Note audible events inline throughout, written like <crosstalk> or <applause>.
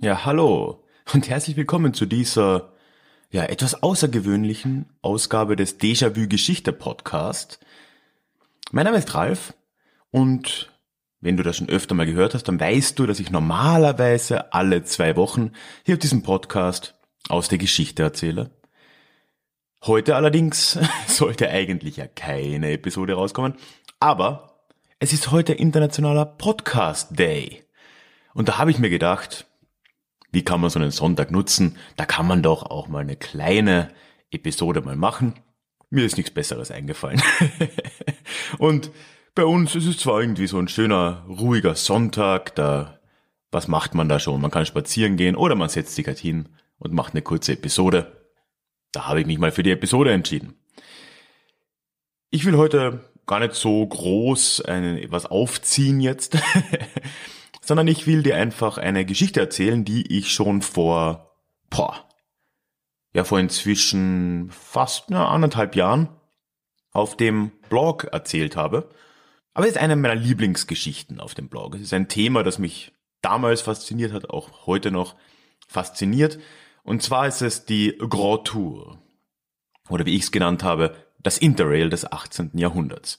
Ja, hallo und herzlich willkommen zu dieser ja etwas außergewöhnlichen Ausgabe des Déjà-vu Geschichte Podcast. Mein Name ist Ralf und wenn du das schon öfter mal gehört hast, dann weißt du, dass ich normalerweise alle zwei Wochen hier auf diesem Podcast aus der Geschichte erzähle. Heute allerdings <laughs> sollte eigentlich ja keine Episode rauskommen, aber es ist heute internationaler Podcast Day. Und da habe ich mir gedacht, wie kann man so einen Sonntag nutzen? Da kann man doch auch mal eine kleine Episode mal machen. Mir ist nichts Besseres eingefallen. <laughs> und bei uns ist es zwar irgendwie so ein schöner, ruhiger Sonntag, da, was macht man da schon? Man kann spazieren gehen oder man setzt sich halt hin und macht eine kurze Episode. Da habe ich mich mal für die Episode entschieden. Ich will heute gar nicht so groß etwas aufziehen jetzt, <laughs> sondern ich will dir einfach eine Geschichte erzählen, die ich schon vor, boah, ja, vor inzwischen fast na, anderthalb Jahren auf dem Blog erzählt habe. Aber es ist eine meiner Lieblingsgeschichten auf dem Blog. Es ist ein Thema, das mich damals fasziniert hat, auch heute noch fasziniert. Und zwar ist es die Grand Tour. Oder wie ich es genannt habe, das Interrail des 18. Jahrhunderts.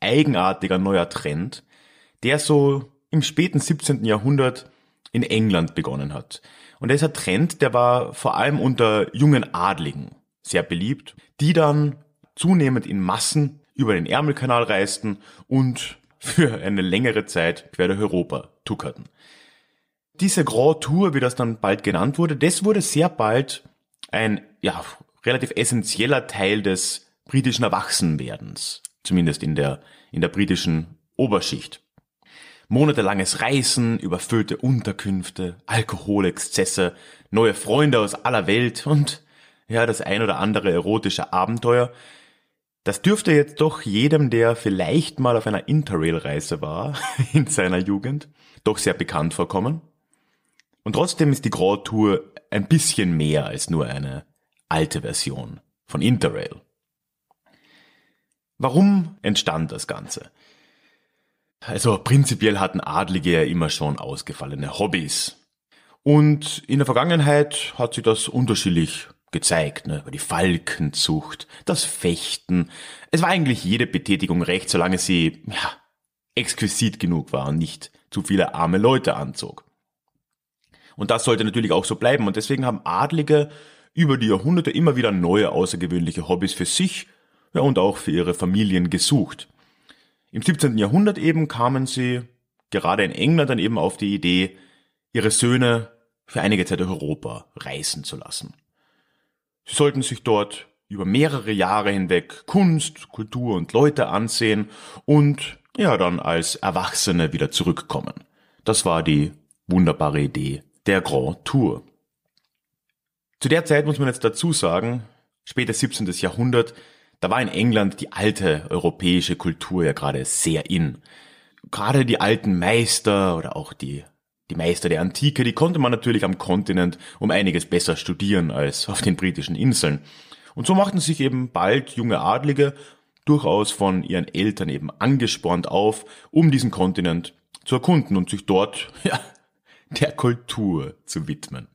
eigenartiger neuer Trend, der so im späten 17. Jahrhundert in England begonnen hat. Und dieser Trend, der war vor allem unter jungen Adligen sehr beliebt, die dann zunehmend in Massen über den Ärmelkanal reisten und für eine längere Zeit quer durch Europa tuckerten. Diese Grand Tour, wie das dann bald genannt wurde, das wurde sehr bald ein ja, relativ essentieller Teil des britischen Erwachsenwerdens, zumindest in der, in der britischen Oberschicht. Monatelanges Reisen, überfüllte Unterkünfte, Alkoholexzesse, neue Freunde aus aller Welt und ja, das ein oder andere erotische Abenteuer. Das dürfte jetzt doch jedem, der vielleicht mal auf einer Interrail-Reise war <laughs> in seiner Jugend, doch sehr bekannt vorkommen. Und trotzdem ist die Grand Tour ein bisschen mehr als nur eine alte Version von Interrail. Warum entstand das Ganze? Also prinzipiell hatten Adlige ja immer schon ausgefallene Hobbys. Und in der Vergangenheit hat sich das unterschiedlich gezeigt, ne? die Falkenzucht, das Fechten. Es war eigentlich jede Betätigung recht, solange sie ja, exquisit genug war und nicht zu viele arme Leute anzog. Und das sollte natürlich auch so bleiben. Und deswegen haben Adlige über die Jahrhunderte immer wieder neue außergewöhnliche Hobbys für sich ja, und auch für ihre Familien gesucht. Im 17. Jahrhundert eben kamen sie, gerade in England, dann eben auf die Idee, ihre Söhne für einige Zeit durch Europa reisen zu lassen. Sie sollten sich dort über mehrere Jahre hinweg Kunst, Kultur und Leute ansehen und ja dann als Erwachsene wieder zurückkommen. Das war die wunderbare Idee der Grand Tour. Zu der Zeit muss man jetzt dazu sagen, spätes 17. Jahrhundert, da war in England die alte europäische Kultur ja gerade sehr in. Gerade die alten Meister oder auch die, die Meister der Antike, die konnte man natürlich am Kontinent um einiges besser studieren als auf den britischen Inseln. Und so machten sich eben bald junge Adlige durchaus von ihren Eltern eben angespornt auf, um diesen Kontinent zu erkunden und sich dort, <laughs> ja, der Kultur zu widmen.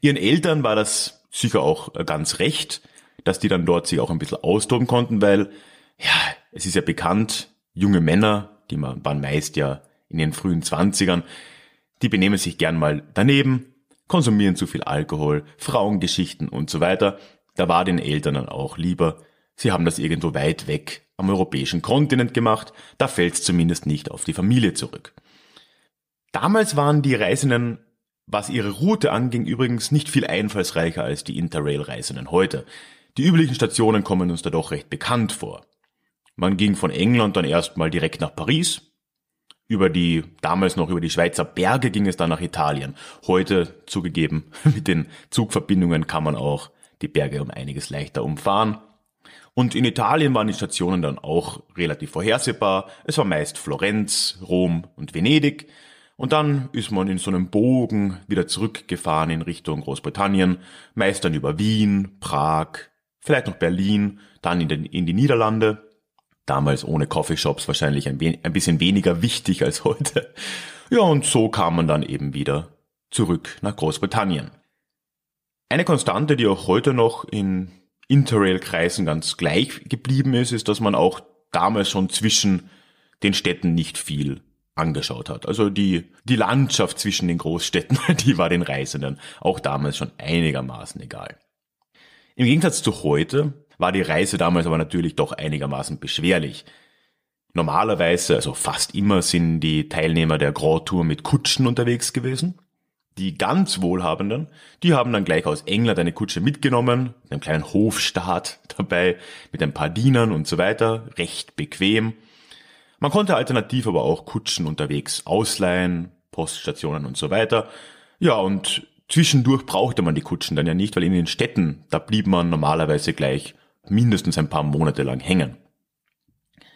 Ihren Eltern war das sicher auch ganz recht, dass die dann dort sich auch ein bisschen austoben konnten, weil ja, Es ist ja bekannt, junge Männer, die waren meist ja in den frühen Zwanzigern, die benehmen sich gern mal daneben, konsumieren zu viel Alkohol, Frauengeschichten und so weiter. Da war den Eltern dann auch lieber, sie haben das irgendwo weit weg am europäischen Kontinent gemacht, da fällt es zumindest nicht auf die Familie zurück. Damals waren die Reisenden, was ihre Route anging, übrigens nicht viel einfallsreicher als die Interrail-Reisenden heute. Die üblichen Stationen kommen uns da doch recht bekannt vor. Man ging von England dann erstmal direkt nach Paris. Über die, damals noch über die Schweizer Berge ging es dann nach Italien. Heute, zugegeben, <laughs> mit den Zugverbindungen kann man auch die Berge um einiges leichter umfahren. Und in Italien waren die Stationen dann auch relativ vorhersehbar. Es war meist Florenz, Rom und Venedig. Und dann ist man in so einem Bogen wieder zurückgefahren in Richtung Großbritannien, meist dann über Wien, Prag, vielleicht noch Berlin, dann in, den, in die Niederlande. Damals ohne Coffeeshops wahrscheinlich ein, ein bisschen weniger wichtig als heute. Ja, und so kam man dann eben wieder zurück nach Großbritannien. Eine Konstante, die auch heute noch in Interrail-Kreisen ganz gleich geblieben ist, ist, dass man auch damals schon zwischen den Städten nicht viel angeschaut hat. Also die, die Landschaft zwischen den Großstädten, <laughs> die war den Reisenden auch damals schon einigermaßen egal. Im Gegensatz zu heute war die Reise damals aber natürlich doch einigermaßen beschwerlich. Normalerweise, also fast immer, sind die Teilnehmer der Grand Tour mit Kutschen unterwegs gewesen. Die ganz Wohlhabenden, die haben dann gleich aus England eine Kutsche mitgenommen, mit einem kleinen Hofstaat <laughs> dabei, mit ein paar Dienern und so weiter, recht bequem. Man konnte alternativ aber auch Kutschen unterwegs ausleihen, Poststationen und so weiter. Ja, und zwischendurch brauchte man die Kutschen dann ja nicht, weil in den Städten, da blieb man normalerweise gleich mindestens ein paar Monate lang hängen.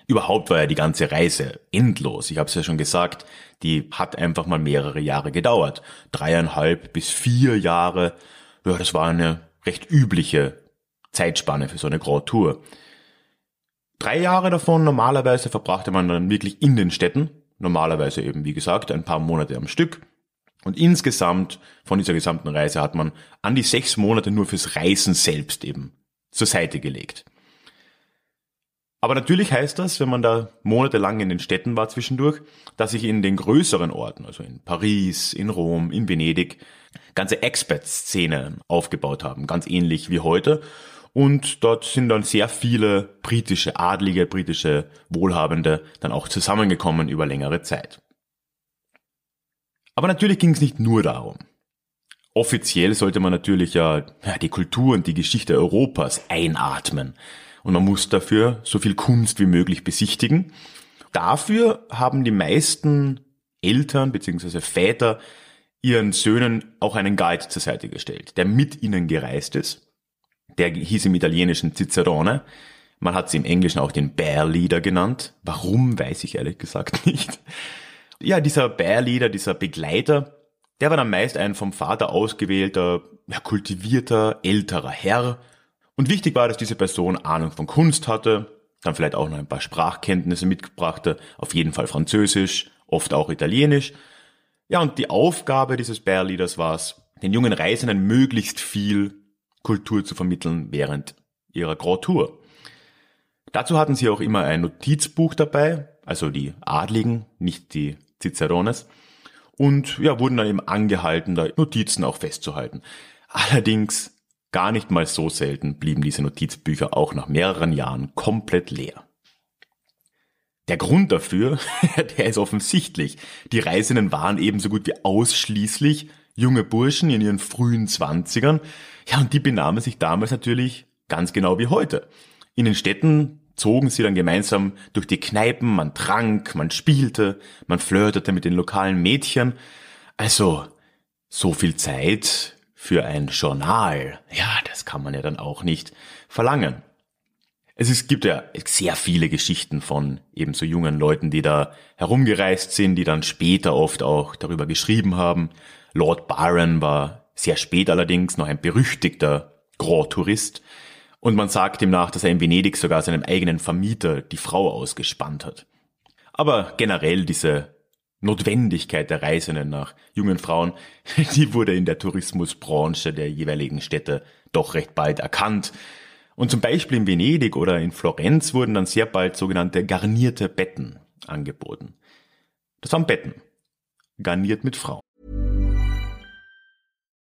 Überhaupt war ja die ganze Reise endlos. Ich habe es ja schon gesagt, die hat einfach mal mehrere Jahre gedauert. Dreieinhalb bis vier Jahre. Ja, das war eine recht übliche Zeitspanne für so eine Grand Tour. Drei Jahre davon normalerweise verbrachte man dann wirklich in den Städten, normalerweise eben wie gesagt ein paar Monate am Stück. Und insgesamt von dieser gesamten Reise hat man an die sechs Monate nur fürs Reisen selbst eben zur Seite gelegt. Aber natürlich heißt das, wenn man da monatelang in den Städten war zwischendurch, dass sich in den größeren Orten, also in Paris, in Rom, in Venedig, ganze Expat-Szenen aufgebaut haben, ganz ähnlich wie heute. Und dort sind dann sehr viele britische Adlige, britische Wohlhabende dann auch zusammengekommen über längere Zeit. Aber natürlich ging es nicht nur darum. Offiziell sollte man natürlich ja, ja die Kultur und die Geschichte Europas einatmen. Und man muss dafür so viel Kunst wie möglich besichtigen. Dafür haben die meisten Eltern bzw. Väter ihren Söhnen auch einen Guide zur Seite gestellt, der mit ihnen gereist ist der hieß im Italienischen Cicerone. Man hat sie im Englischen auch den Bear Leader genannt. Warum, weiß ich ehrlich gesagt nicht. Ja, dieser Bear Leader, dieser Begleiter, der war dann meist ein vom Vater ausgewählter, ja, kultivierter, älterer Herr. Und wichtig war, dass diese Person Ahnung von Kunst hatte, dann vielleicht auch noch ein paar Sprachkenntnisse mitbrachte, auf jeden Fall Französisch, oft auch Italienisch. Ja, und die Aufgabe dieses Bear Leaders war es, den jungen Reisenden möglichst viel Kultur zu vermitteln während ihrer Grand Tour. Dazu hatten sie auch immer ein Notizbuch dabei, also die Adligen, nicht die Cicerones, und ja, wurden dann eben angehalten, da Notizen auch festzuhalten. Allerdings gar nicht mal so selten blieben diese Notizbücher auch nach mehreren Jahren komplett leer. Der Grund dafür, <laughs> der ist offensichtlich. Die Reisenden waren ebenso gut wie ausschließlich junge Burschen in ihren frühen Zwanzigern. Ja, und die benahmen sich damals natürlich ganz genau wie heute. In den Städten zogen sie dann gemeinsam durch die Kneipen, man trank, man spielte, man flirtete mit den lokalen Mädchen. Also, so viel Zeit für ein Journal, ja, das kann man ja dann auch nicht verlangen. Es ist, gibt ja sehr viele Geschichten von eben so jungen Leuten, die da herumgereist sind, die dann später oft auch darüber geschrieben haben. Lord Byron war sehr spät allerdings noch ein berüchtigter Grand Tourist. Und man sagt ihm nach, dass er in Venedig sogar seinem eigenen Vermieter die Frau ausgespannt hat. Aber generell diese Notwendigkeit der Reisenden nach jungen Frauen, <laughs> die wurde in der Tourismusbranche der jeweiligen Städte doch recht bald erkannt. Und zum Beispiel in Venedig oder in Florenz wurden dann sehr bald sogenannte garnierte Betten angeboten. Das waren Betten, garniert mit Frauen.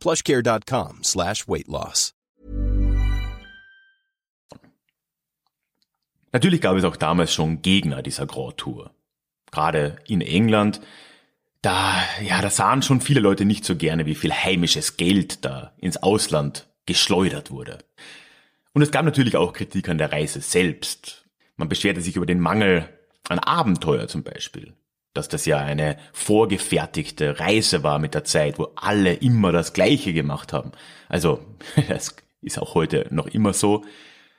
plushcare.com slash weight loss. Natürlich gab es auch damals schon Gegner dieser Grand Tour. Gerade in England, da, ja, da sahen schon viele Leute nicht so gerne, wie viel heimisches Geld da ins Ausland geschleudert wurde. Und es gab natürlich auch Kritik an der Reise selbst. Man beschwerte sich über den Mangel an Abenteuer zum Beispiel. Dass das ja eine vorgefertigte Reise war mit der Zeit, wo alle immer das Gleiche gemacht haben. Also, <laughs> das ist auch heute noch immer so.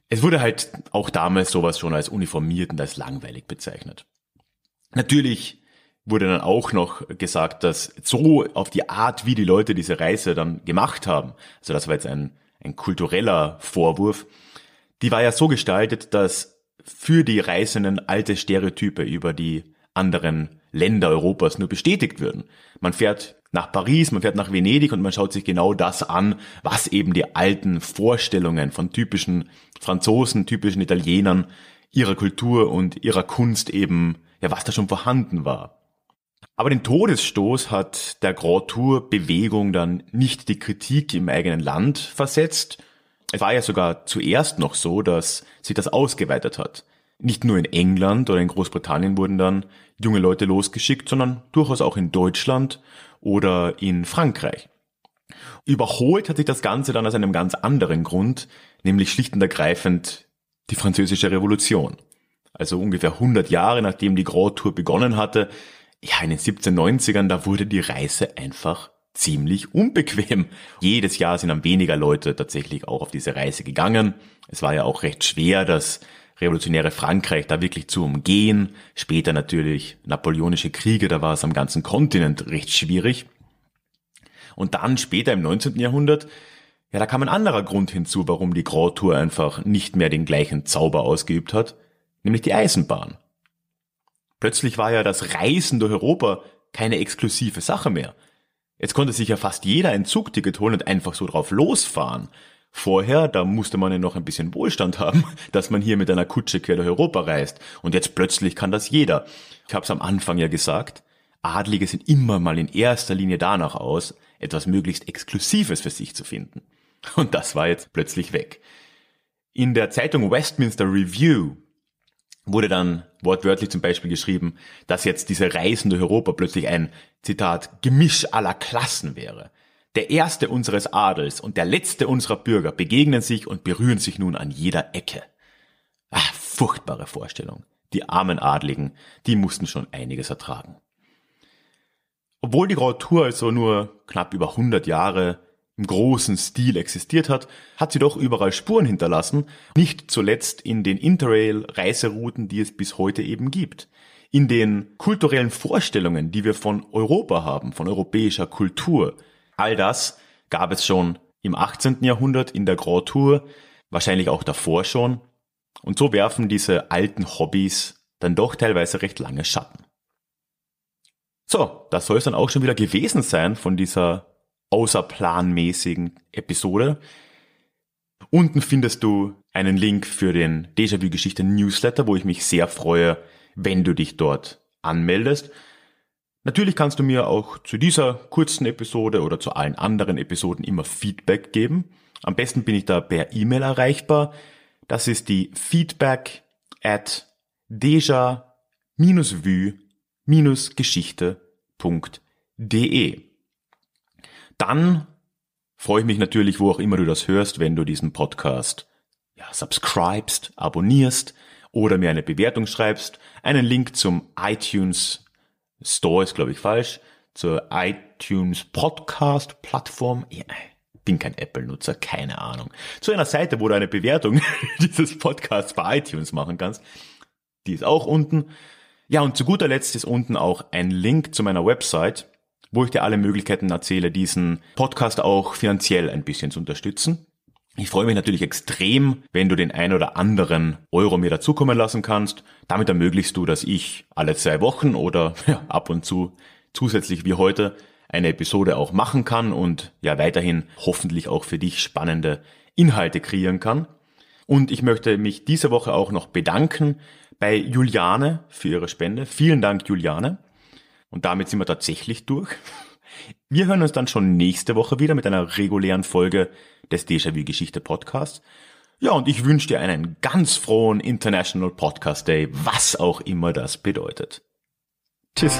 Es wurde halt auch damals sowas schon als uniformiert und als langweilig bezeichnet. Natürlich wurde dann auch noch gesagt, dass so auf die Art, wie die Leute diese Reise dann gemacht haben, also das war jetzt ein, ein kultureller Vorwurf, die war ja so gestaltet, dass für die Reisenden alte Stereotype über die anderen Länder Europas nur bestätigt würden. Man fährt nach Paris, man fährt nach Venedig und man schaut sich genau das an, was eben die alten Vorstellungen von typischen Franzosen, typischen Italienern, ihrer Kultur und ihrer Kunst eben, ja, was da schon vorhanden war. Aber den Todesstoß hat der Grand Tour Bewegung dann nicht die Kritik im eigenen Land versetzt. Es war ja sogar zuerst noch so, dass sich das ausgeweitet hat. Nicht nur in England oder in Großbritannien wurden dann junge Leute losgeschickt, sondern durchaus auch in Deutschland oder in Frankreich. Überholt hat sich das Ganze dann aus einem ganz anderen Grund, nämlich schlicht und ergreifend die französische Revolution. Also ungefähr 100 Jahre nachdem die Grand Tour begonnen hatte, ja in den 1790ern, da wurde die Reise einfach ziemlich unbequem. Jedes Jahr sind dann weniger Leute tatsächlich auch auf diese Reise gegangen. Es war ja auch recht schwer, das revolutionäre Frankreich da wirklich zu umgehen. Später natürlich napoleonische Kriege, da war es am ganzen Kontinent recht schwierig. Und dann später im 19. Jahrhundert, ja, da kam ein anderer Grund hinzu, warum die Grand Tour einfach nicht mehr den gleichen Zauber ausgeübt hat, nämlich die Eisenbahn. Plötzlich war ja das Reisen durch Europa keine exklusive Sache mehr. Jetzt konnte sich ja fast jeder ein Zugticket holen und einfach so drauf losfahren. Vorher, da musste man ja noch ein bisschen Wohlstand haben, <laughs> dass man hier mit einer Kutsche quer durch Europa reist. Und jetzt plötzlich kann das jeder. Ich habe es am Anfang ja gesagt, Adlige sind immer mal in erster Linie danach aus, etwas möglichst Exklusives für sich zu finden. <laughs> Und das war jetzt plötzlich weg. In der Zeitung Westminster Review wurde dann wortwörtlich zum Beispiel geschrieben, dass jetzt diese Reisen durch Europa plötzlich ein, Zitat, Gemisch aller Klassen wäre. Der erste unseres Adels und der letzte unserer Bürger begegnen sich und berühren sich nun an jeder Ecke. Ach, furchtbare Vorstellung. Die armen Adligen, die mussten schon einiges ertragen. Obwohl die Grand Tour also nur knapp über 100 Jahre im großen Stil existiert hat, hat sie doch überall Spuren hinterlassen, nicht zuletzt in den Interrail-Reiserouten, die es bis heute eben gibt. In den kulturellen Vorstellungen, die wir von Europa haben, von europäischer Kultur, All das gab es schon im 18. Jahrhundert in der Grand Tour, wahrscheinlich auch davor schon. Und so werfen diese alten Hobbys dann doch teilweise recht lange Schatten. So, das soll es dann auch schon wieder gewesen sein von dieser außerplanmäßigen Episode. Unten findest du einen Link für den Déjà-vu-Geschichte Newsletter, wo ich mich sehr freue, wenn du dich dort anmeldest. Natürlich kannst du mir auch zu dieser kurzen Episode oder zu allen anderen Episoden immer Feedback geben. Am besten bin ich da per E-Mail erreichbar. Das ist die feedback at deja-vue-geschichte.de. Dann freue ich mich natürlich, wo auch immer du das hörst, wenn du diesen Podcast ja, subscribest, abonnierst oder mir eine Bewertung schreibst. Einen Link zum iTunes Store ist, glaube ich, falsch, zur iTunes Podcast Plattform. bin kein Apple-Nutzer, keine Ahnung. Zu einer Seite, wo du eine Bewertung <laughs> dieses Podcasts bei iTunes machen kannst. Die ist auch unten. Ja, und zu guter Letzt ist unten auch ein Link zu meiner Website, wo ich dir alle Möglichkeiten erzähle, diesen Podcast auch finanziell ein bisschen zu unterstützen. Ich freue mich natürlich extrem, wenn du den ein oder anderen Euro mir dazukommen lassen kannst. Damit ermöglichst du, dass ich alle zwei Wochen oder <laughs> ja, ab und zu zusätzlich wie heute eine Episode auch machen kann und ja weiterhin hoffentlich auch für dich spannende Inhalte kreieren kann. Und ich möchte mich diese Woche auch noch bedanken bei Juliane für ihre Spende. Vielen Dank, Juliane. Und damit sind wir tatsächlich durch. <laughs> Wir hören uns dann schon nächste Woche wieder mit einer regulären Folge des Déjà-vu Geschichte Podcasts. Ja, und ich wünsche dir einen ganz frohen International Podcast Day, was auch immer das bedeutet. Tschüss.